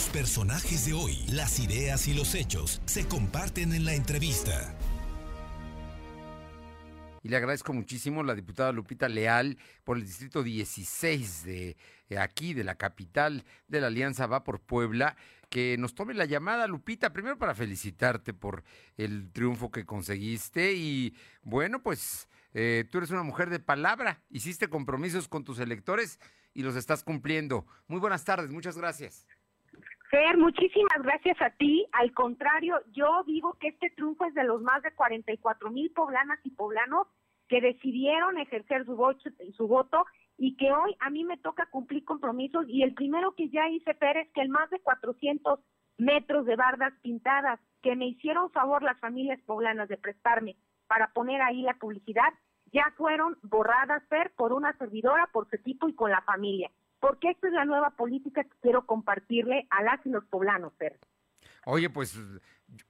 Los personajes de hoy, las ideas y los hechos se comparten en la entrevista. Y le agradezco muchísimo a la diputada Lupita Leal por el distrito 16 de eh, aquí, de la capital de la Alianza Va por Puebla, que nos tome la llamada, Lupita, primero para felicitarte por el triunfo que conseguiste y bueno, pues eh, tú eres una mujer de palabra, hiciste compromisos con tus electores y los estás cumpliendo. Muy buenas tardes, muchas gracias. Fer, muchísimas gracias a ti. Al contrario, yo digo que este triunfo es de los más de 44 mil poblanas y poblanos que decidieron ejercer su voto, su voto y que hoy a mí me toca cumplir compromisos y el primero que ya hice, Fer, es que el más de 400 metros de bardas pintadas que me hicieron favor las familias poblanas de prestarme para poner ahí la publicidad, ya fueron borradas, Fer, por una servidora, por su equipo y con la familia porque esta es la nueva política que quiero compartirle a las y los poblanos, Fer. Oye, pues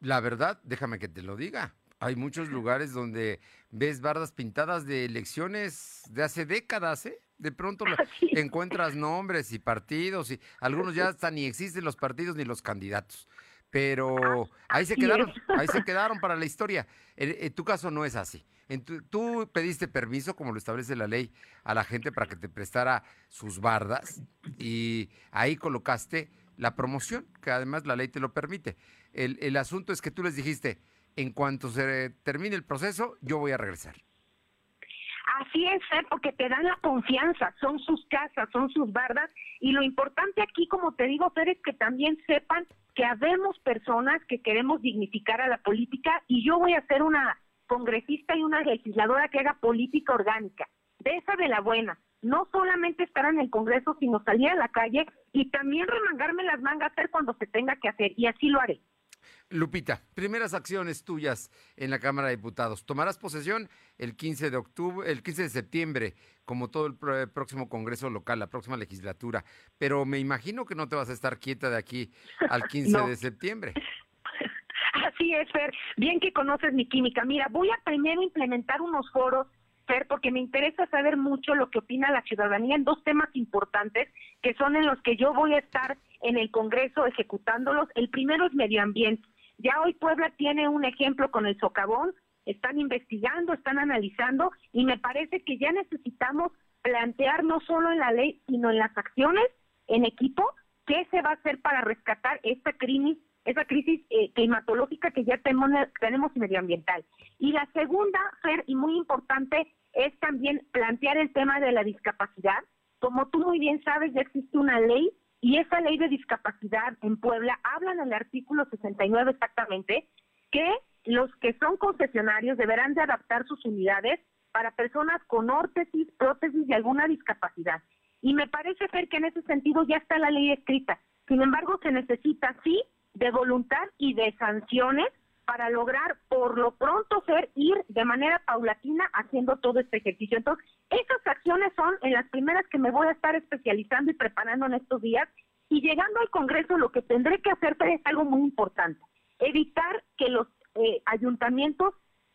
la verdad, déjame que te lo diga. Hay muchos lugares donde ves bardas pintadas de elecciones de hace décadas, ¿eh? De pronto encuentras nombres y partidos y algunos ya hasta ni existen los partidos ni los candidatos. Pero ahí se quedaron, ahí se quedaron para la historia. En, tu caso no es así. tú pediste permiso, como lo establece la ley, a la gente para que te prestara sus bardas y ahí colocaste la promoción, que además la ley te lo permite. El, el asunto es que tú les dijiste, en cuanto se termine el proceso, yo voy a regresar. Así es, porque te dan la confianza, son sus casas, son sus bardas, y lo importante aquí, como te digo, Fer, es que también sepan que habemos personas que queremos dignificar a la política, y yo voy a ser una congresista y una legisladora que haga política orgánica, de esa de la buena, no solamente estar en el Congreso, sino salir a la calle y también remangarme las mangas hacer cuando se tenga que hacer, y así lo haré. Lupita, primeras acciones tuyas en la Cámara de Diputados. Tomarás posesión el 15 de octubre, el 15 de septiembre, como todo el próximo Congreso local, la próxima legislatura. Pero me imagino que no te vas a estar quieta de aquí al 15 de septiembre. Así es, Fer. Bien que conoces mi química. Mira, voy a primero implementar unos foros Fer, porque me interesa saber mucho lo que opina la ciudadanía en dos temas importantes que son en los que yo voy a estar en el Congreso ejecutándolos. El primero es medio ambiente. Ya hoy Puebla tiene un ejemplo con el socavón, están investigando, están analizando y me parece que ya necesitamos plantear no solo en la ley, sino en las acciones en equipo qué se va a hacer para rescatar esta crisis, esa crisis eh, climatológica que ya tenemos, tenemos medioambiental. Y la segunda, y muy importante, es también plantear el tema de la discapacidad. Como tú muy bien sabes, ya existe una ley y esa ley de discapacidad en Puebla habla en el artículo 69 exactamente que los que son concesionarios deberán de adaptar sus unidades para personas con órtesis, prótesis y alguna discapacidad. Y me parece ser que en ese sentido ya está la ley escrita. Sin embargo, se necesita sí de voluntad y de sanciones para lograr por lo pronto ser ir de manera paulatina haciendo todo este ejercicio. Entonces, esas acciones son en las primeras que me voy a estar especializando y preparando en estos días y llegando al Congreso lo que tendré que hacer es algo muy importante, evitar que los eh, ayuntamientos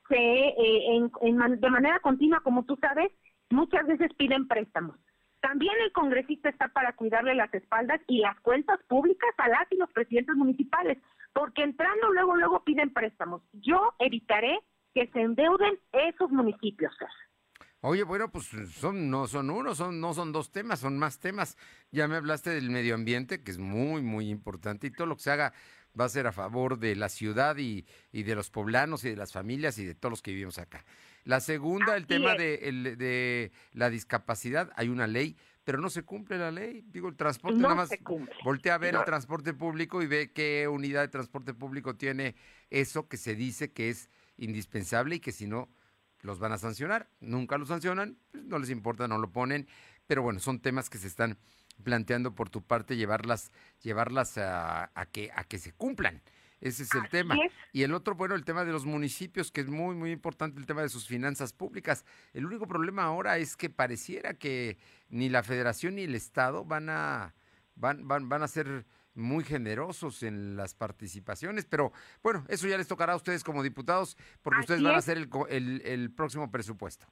se, eh, de manera continua, como tú sabes, muchas veces piden préstamos. También el congresista está para cuidarle las espaldas y las cuentas públicas a las y los presidentes municipales porque entrando luego, luego piden préstamos. Yo evitaré que se endeuden esos municipios. Oye, bueno, pues son, no son uno, son, no son dos temas, son más temas. Ya me hablaste del medio ambiente, que es muy, muy importante, y todo lo que se haga va a ser a favor de la ciudad y, y de los poblanos y de las familias y de todos los que vivimos acá. La segunda, el tema de, de la discapacidad, hay una ley pero no se cumple la ley. Digo, el transporte nada más voltea a ver el transporte público y ve qué unidad de transporte público tiene eso que se dice que es indispensable y que si no los van a sancionar. Nunca lo sancionan, pues no les importa, no lo ponen, pero bueno, son temas que se están planteando por tu parte llevarlas llevarlas a, a que a que se cumplan. Ese es el tema. Y el otro, bueno, el tema de los municipios, que es muy, muy importante, el tema de sus finanzas públicas. El único problema ahora es que pareciera que ni la federación ni el Estado van a, van, van, van a ser muy generosos en las participaciones, pero bueno, eso ya les tocará a ustedes como diputados, porque ustedes van a hacer el, el, el próximo presupuesto.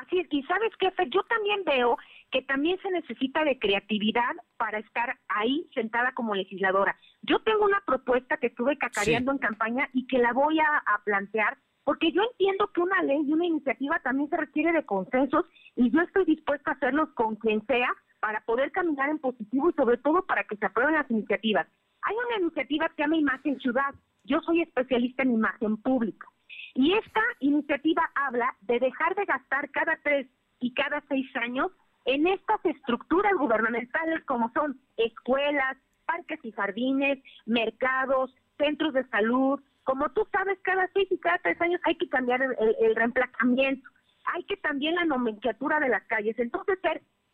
Así es, y sabes qué, Fer? yo también veo que también se necesita de creatividad para estar ahí sentada como legisladora. Yo tengo una propuesta que estuve cacareando en campaña y que la voy a, a plantear porque yo entiendo que una ley y una iniciativa también se requiere de consensos y yo estoy dispuesta a hacerlos con quien sea para poder caminar en positivo y sobre todo para que se aprueben las iniciativas. Hay una iniciativa que se llama Imagen Ciudad. Yo soy especialista en imagen pública. Y esta iniciativa habla de dejar de gastar cada tres y cada seis años en estas estructuras gubernamentales como son escuelas, parques y jardines, mercados, centros de salud. Como tú sabes, cada seis y cada tres años hay que cambiar el, reemplazamiento, hay que también la nomenclatura de las calles. Entonces,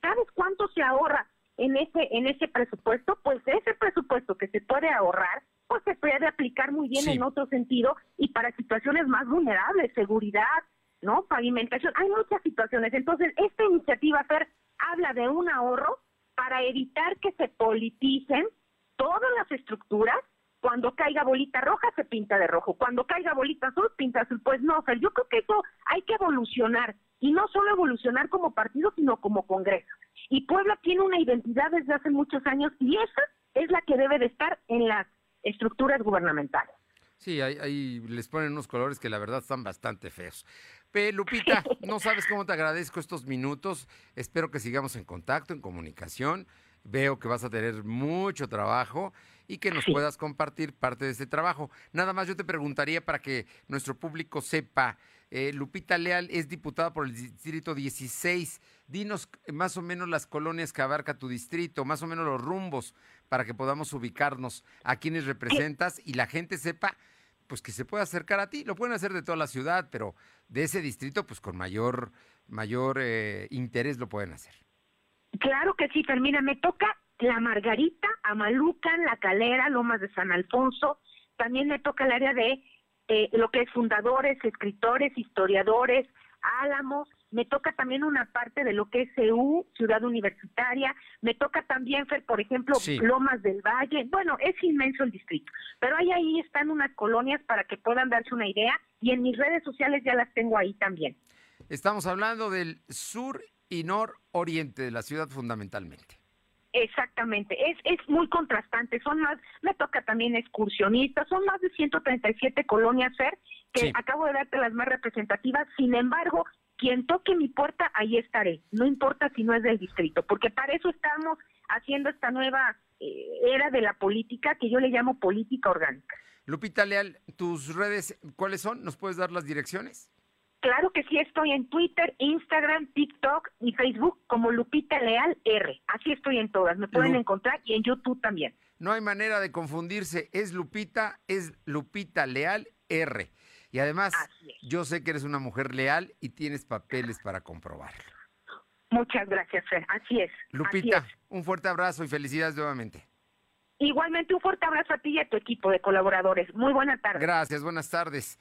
¿sabes cuánto se ahorra en ese en ese presupuesto? Pues ese presupuesto que se puede ahorrar puede aplicar muy bien en otro sentido y para situaciones más vulnerables, seguridad, ¿no? Pavimentación, hay muchas situaciones. Entonces, esta iniciativa, Fer, habla de un ahorro para evitar que se politicen todas las estructuras. Cuando caiga bolita roja se pinta de rojo, cuando caiga bolita azul pinta azul. Pues no, Fer, yo creo que eso hay que evolucionar y no solo evolucionar como partido, sino como Congreso. Y Puebla tiene una identidad desde hace muchos años y esa es la que debe de estar en las estructuras gubernamentales. Sí, ahí, les ponen unos colores que la verdad están bastante feos. Pe, Lupita, no sabes cómo te agradezco estos minutos. Espero que sigamos en contacto, en comunicación. Veo que vas a tener mucho trabajo y que nos puedas compartir parte de ese trabajo. Nada más yo te preguntaría para que nuestro público sepa, eh, Lupita Leal es diputada por el distrito 16. Dinos más o menos las colonias que abarca tu distrito, más o menos los rumbos para que podamos ubicarnos a quienes representas y la gente sepa pues que se puede acercar a ti. Lo pueden hacer de toda la ciudad, pero de ese distrito, pues con mayor, mayor eh, interés lo pueden hacer. Claro que sí, Fermina. Me toca La Margarita, Amalucan, La Calera, Lomas de San Alfonso. También me toca el área de eh, lo que es fundadores, escritores, historiadores, Álamos, me toca también una parte de lo que es CEU, Ciudad Universitaria, me toca también, Fer, por ejemplo, Lomas del Valle, bueno, es inmenso el distrito, pero ahí, ahí están unas colonias para que puedan darse una idea y en mis redes sociales ya las tengo ahí también. Estamos hablando del sur y nororiente de la ciudad fundamentalmente. Exactamente, es, es muy contrastante, son más, me toca también excursionistas, son más de 137 colonias, Fer, que acabo de darte las más representativas, sin embargo, quien toque mi puerta, ahí estaré, no importa si no es del distrito, porque para eso estamos haciendo esta nueva eh, era de la política que yo le llamo política orgánica. Lupita Leal, tus redes, ¿cuáles son? ¿Nos puedes dar las direcciones? Claro que sí, estoy en Twitter, Instagram, TikTok y Facebook como Lupita Leal R. Así estoy en todas, me pueden encontrar y en YouTube también. No hay manera de confundirse, es Lupita, es Lupita Leal R. Y además, yo sé que eres una mujer leal y tienes papeles para comprobarlo. Muchas gracias, Fer. Así es. Lupita, un fuerte abrazo y felicidades nuevamente. Igualmente, un fuerte abrazo a ti y a tu equipo de colaboradores. Muy buena tarde. Gracias, buenas tardes.